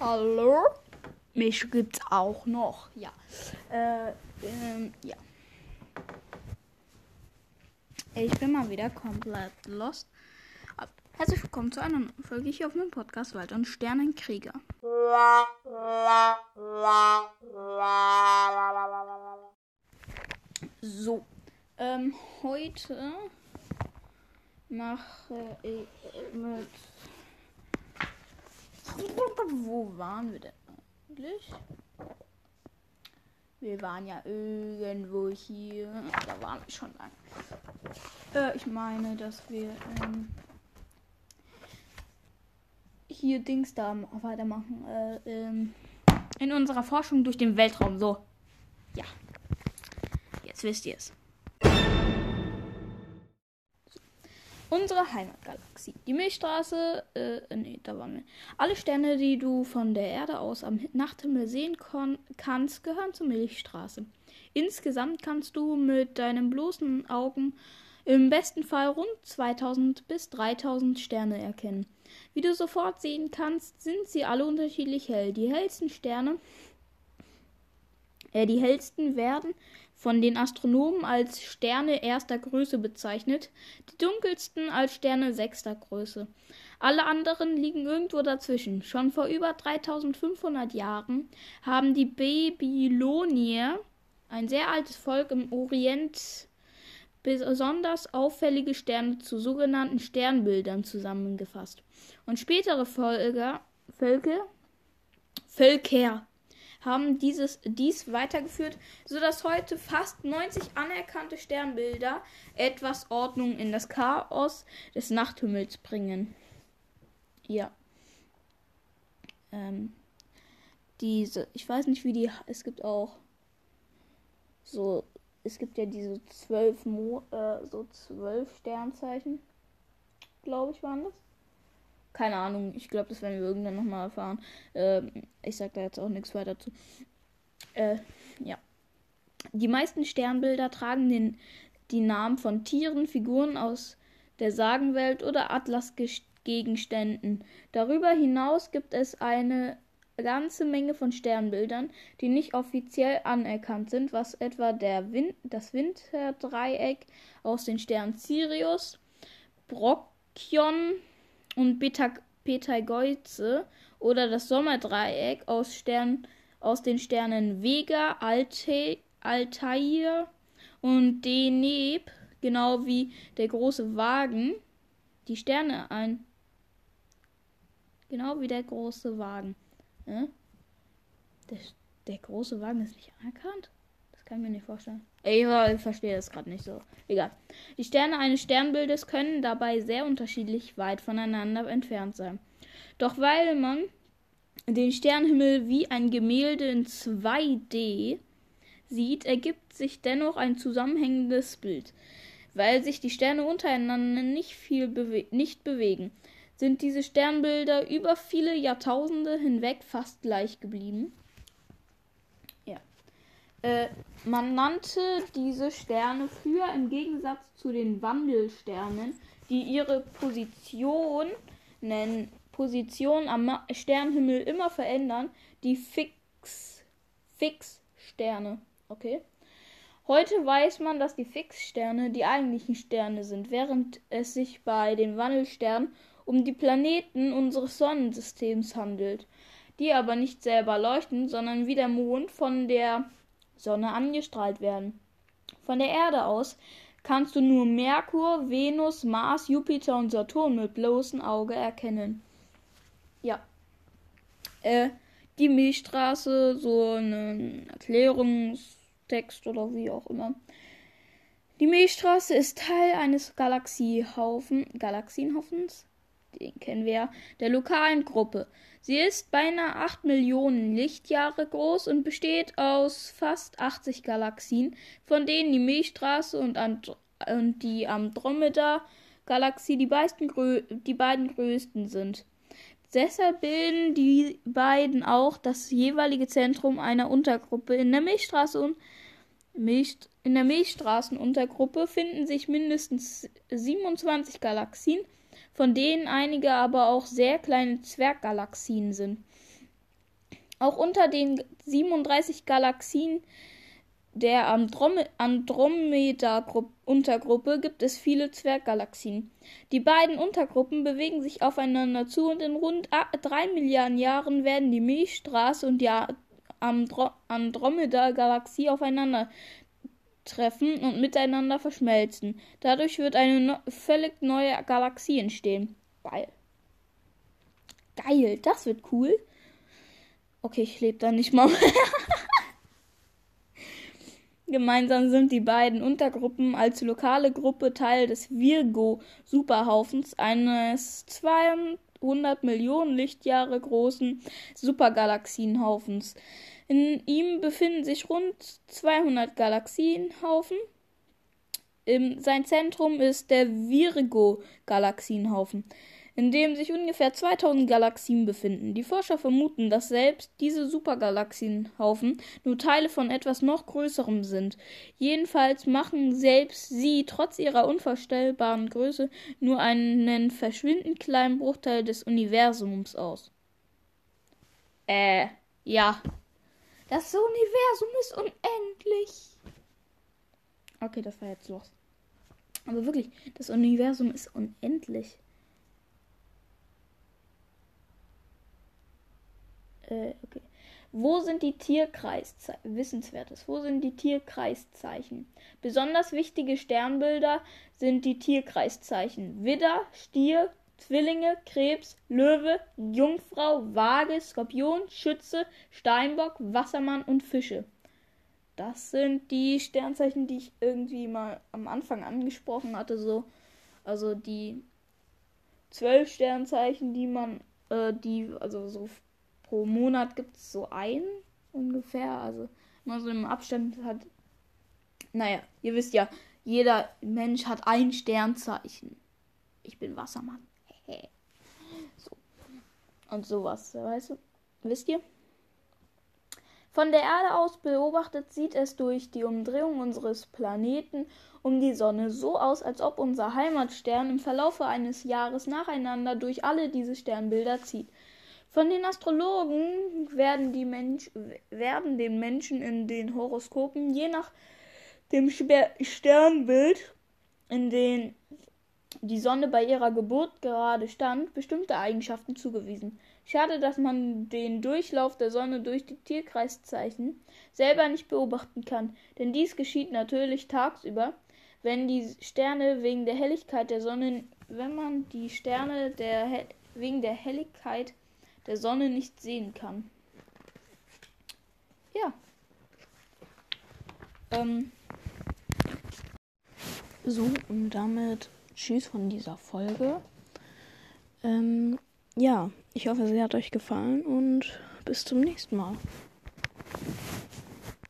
Hallo? Mich gibt's auch noch. Ja. Äh, ähm, ja. Ich bin mal wieder komplett lost. Herzlich willkommen zu einer neuen Folge hier auf meinem Podcast Wald und Sternenkrieger. So, ähm, heute mache ich mit. Wo waren wir denn eigentlich? Wir waren ja irgendwo hier. Da waren wir schon lang. Äh, ich meine, dass wir ähm, hier Dings da weitermachen. Äh, ähm, in unserer Forschung durch den Weltraum. So. Ja. Jetzt wisst ihr es. Unsere Heimatgalaxie. Die Milchstraße, äh, nee, da waren wir. Alle Sterne, die du von der Erde aus am Nachthimmel sehen kannst, gehören zur Milchstraße. Insgesamt kannst du mit deinen bloßen Augen im besten Fall rund 2000 bis 3000 Sterne erkennen. Wie du sofort sehen kannst, sind sie alle unterschiedlich hell. Die hellsten Sterne, äh, die hellsten werden von den Astronomen als Sterne erster Größe bezeichnet, die dunkelsten als Sterne sechster Größe. Alle anderen liegen irgendwo dazwischen. Schon vor über 3500 Jahren haben die Babylonier, ein sehr altes Volk im Orient, besonders auffällige Sterne zu sogenannten Sternbildern zusammengefasst. Und spätere Völker, Völker, Völker haben dieses, dies weitergeführt, sodass heute fast 90 anerkannte Sternbilder etwas Ordnung in das Chaos des Nachthimmels bringen. Ja. Ähm, diese, ich weiß nicht, wie die, es gibt auch so, es gibt ja diese zwölf, Mo, äh, so zwölf Sternzeichen, glaube ich, waren das keine Ahnung, ich glaube, das werden wir irgendwann nochmal erfahren. Ähm, ich sage da jetzt auch nichts weiter zu. Äh, ja. Die meisten Sternbilder tragen den, die Namen von Tieren, Figuren aus der Sagenwelt oder Atlasgegenständen. Darüber hinaus gibt es eine ganze Menge von Sternbildern, die nicht offiziell anerkannt sind, was etwa der Win das Winterdreieck aus den Sternen Sirius, Brocchion, und Betelgeuse oder das Sommerdreieck aus, Stern, aus den Sternen Vega, Alte, Altair und Deneb, genau wie der große Wagen, die Sterne ein. Genau wie der große Wagen. Ne? Der, der große Wagen ist nicht anerkannt? kann ich mir nicht vorstellen. Ich verstehe das gerade nicht so. Egal. Die Sterne eines Sternbildes können dabei sehr unterschiedlich weit voneinander entfernt sein. Doch weil man den Sternhimmel wie ein Gemälde in 2D sieht, ergibt sich dennoch ein zusammenhängendes Bild. Weil sich die Sterne untereinander nicht viel bewe nicht bewegen, sind diese Sternbilder über viele Jahrtausende hinweg fast gleich geblieben. Äh, man nannte diese Sterne früher im Gegensatz zu den Wandelsternen, die ihre Position nennen, Position am Sternhimmel immer verändern, die Fix Fixsterne. Okay. Heute weiß man, dass die Fixsterne die eigentlichen Sterne sind, während es sich bei den Wandelsternen um die Planeten unseres Sonnensystems handelt, die aber nicht selber leuchten, sondern wie der Mond von der Sonne angestrahlt werden. Von der Erde aus kannst du nur Merkur, Venus, Mars, Jupiter und Saturn mit bloßem Auge erkennen. Ja. Äh, die Milchstraße, so ein Erklärungstext oder wie auch immer. Die Milchstraße ist Teil eines Galaxiehaufen, Galaxienhaufens, den kennen wir ja, der lokalen Gruppe. Sie ist beinahe 8 Millionen Lichtjahre groß und besteht aus fast 80 Galaxien, von denen die Milchstraße und, And und die Andromeda-Galaxie die, die beiden größten sind. Deshalb bilden die beiden auch das jeweilige Zentrum einer Untergruppe. In der Milchstraße Milch, in der Milchstraßenuntergruppe finden sich mindestens 27 Galaxien von denen einige aber auch sehr kleine Zwerggalaxien sind. Auch unter den 37 Galaxien der Andromeda-Untergruppe gibt es viele Zwerggalaxien. Die beiden Untergruppen bewegen sich aufeinander zu und in rund 3 Milliarden Jahren werden die Milchstraße und die Andromeda-Galaxie aufeinander treffen und miteinander verschmelzen. Dadurch wird eine no völlig neue Galaxie entstehen. Geil. Geil, das wird cool. Okay, ich lebe da nicht mal. Gemeinsam sind die beiden Untergruppen als lokale Gruppe Teil des Virgo-Superhaufens, eines 200 Millionen Lichtjahre großen Supergalaxienhaufens. In ihm befinden sich rund 200 Galaxienhaufen. sein Zentrum ist der Virgo-Galaxienhaufen in dem sich ungefähr 2000 Galaxien befinden. Die Forscher vermuten, dass selbst diese Supergalaxienhaufen nur Teile von etwas noch Größerem sind. Jedenfalls machen selbst sie trotz ihrer unvorstellbaren Größe nur einen verschwindend kleinen Bruchteil des Universums aus. Äh, ja. Das Universum ist unendlich. Okay, das war jetzt los. Aber wirklich, das Universum ist unendlich. Äh, okay. Wo sind die Tierkreiszeichen? Wissenswertes. Wo sind die Tierkreiszeichen? Besonders wichtige Sternbilder sind die Tierkreiszeichen Widder, Stier, Zwillinge, Krebs, Löwe, Jungfrau, Waage, Skorpion, Schütze, Steinbock, Wassermann und Fische. Das sind die Sternzeichen, die ich irgendwie mal am Anfang angesprochen hatte. So, also die zwölf Sternzeichen, die man, äh, die, also so pro Monat gibt es so einen ungefähr. Also immer so im Abstand hat. Naja, ihr wisst ja, jeder Mensch hat ein Sternzeichen. Ich bin Wassermann. So. Und sowas, weißt du? Wisst ihr? Von der Erde aus beobachtet sieht es durch die Umdrehung unseres Planeten um die Sonne so aus, als ob unser Heimatstern im Verlaufe eines Jahres nacheinander durch alle diese Sternbilder zieht. Von den Astrologen werden, die Mensch, werden den Menschen in den Horoskopen je nach dem Sternbild, in dem die Sonne bei ihrer Geburt gerade stand, bestimmte Eigenschaften zugewiesen. Schade, dass man den Durchlauf der Sonne durch die Tierkreiszeichen selber nicht beobachten kann, denn dies geschieht natürlich tagsüber, wenn die Sterne wegen der Helligkeit der Sonne, wenn man die Sterne der, wegen der Helligkeit der Sonne nicht sehen kann. Ja. Ähm. So, und damit tschüss von dieser Folge. Ähm, ja, ich hoffe, sie hat euch gefallen und bis zum nächsten Mal.